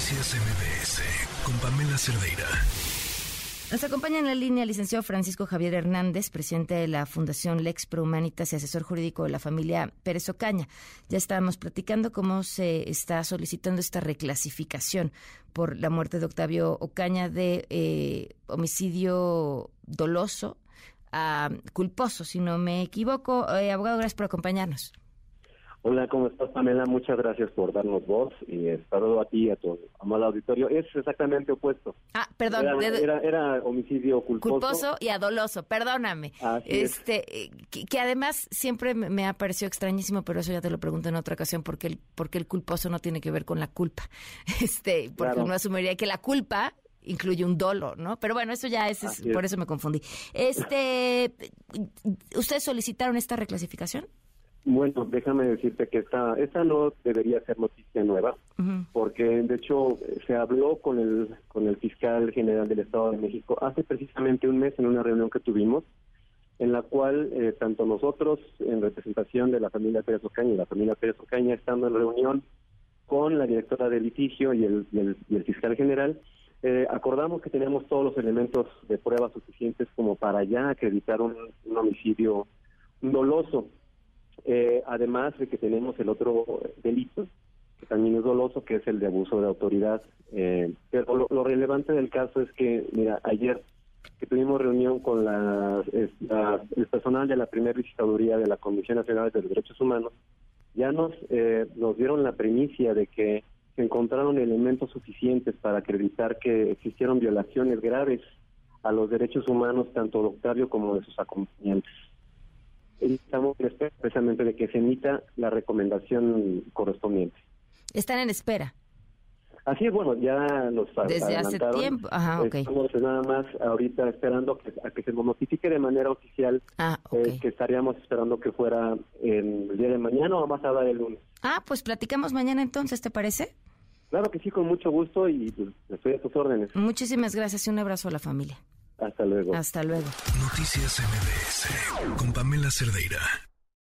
Noticias MBS con Pamela Cerdeira. Nos acompaña en la línea el licenciado Francisco Javier Hernández, presidente de la Fundación Lex Pro Humanitas y asesor jurídico de la familia Pérez Ocaña. Ya estábamos platicando cómo se está solicitando esta reclasificación por la muerte de Octavio Ocaña de eh, homicidio doloso a culposo, si no me equivoco. Eh, abogado, gracias por acompañarnos. Hola, ¿cómo estás, Pamela? Muchas gracias por darnos voz y saludo a ti y a tu amado auditorio. Es exactamente opuesto. Ah, perdón. Era, homicidio culposo. Culposo y adoloso, perdóname. este, eh, que, además siempre me ha parecido extrañísimo, pero eso ya te lo pregunto en otra ocasión, porque el, porque el culposo no tiene que ver con la culpa. Este, porque uno asumiría que la culpa incluye un dolo, ¿no? Pero bueno, eso ya es, por eso me confundí. Este, ¿ustedes solicitaron esta reclasificación? Bueno, déjame decirte que esta, esta no debería ser noticia nueva, porque de hecho se habló con el, con el fiscal general del Estado de México hace precisamente un mes en una reunión que tuvimos, en la cual eh, tanto nosotros, en representación de la familia Pérez Ocaña y la familia Pérez Ocaña, estando en reunión con la directora de litigio y el, y el, fiscal general, eh, acordamos que tenemos todos los elementos de prueba suficientes como para ya acreditar un, un homicidio doloso. Eh, además de que tenemos el otro delito, que también es doloso, que es el de abuso de autoridad. Eh, pero lo, relevante del caso es que, mira, ayer que tuvimos reunión con la, el personal de la primera visitaduría de la Comisión Nacional de los Derechos Humanos, ya nos, eh, nos dieron la primicia de que se encontraron elementos suficientes para acreditar que existieron violaciones graves a los derechos humanos tanto de Octavio como de sus acompañantes estamos en espera precisamente de que se emita la recomendación correspondiente. Están en espera. Así es, bueno, ya nos Desde hace tiempo, ajá, ok. Estamos nada más ahorita esperando que, a que se nos notifique de manera oficial ah, eh, que estaríamos esperando que fuera el día de mañana o más tarde el lunes. Ah, pues platicamos mañana entonces, ¿te parece? Claro que sí, con mucho gusto y pues, estoy a tus órdenes. Muchísimas gracias y un abrazo a la familia. Hasta luego. Hasta luego. Noticias MBS con Pamela Cerdeira.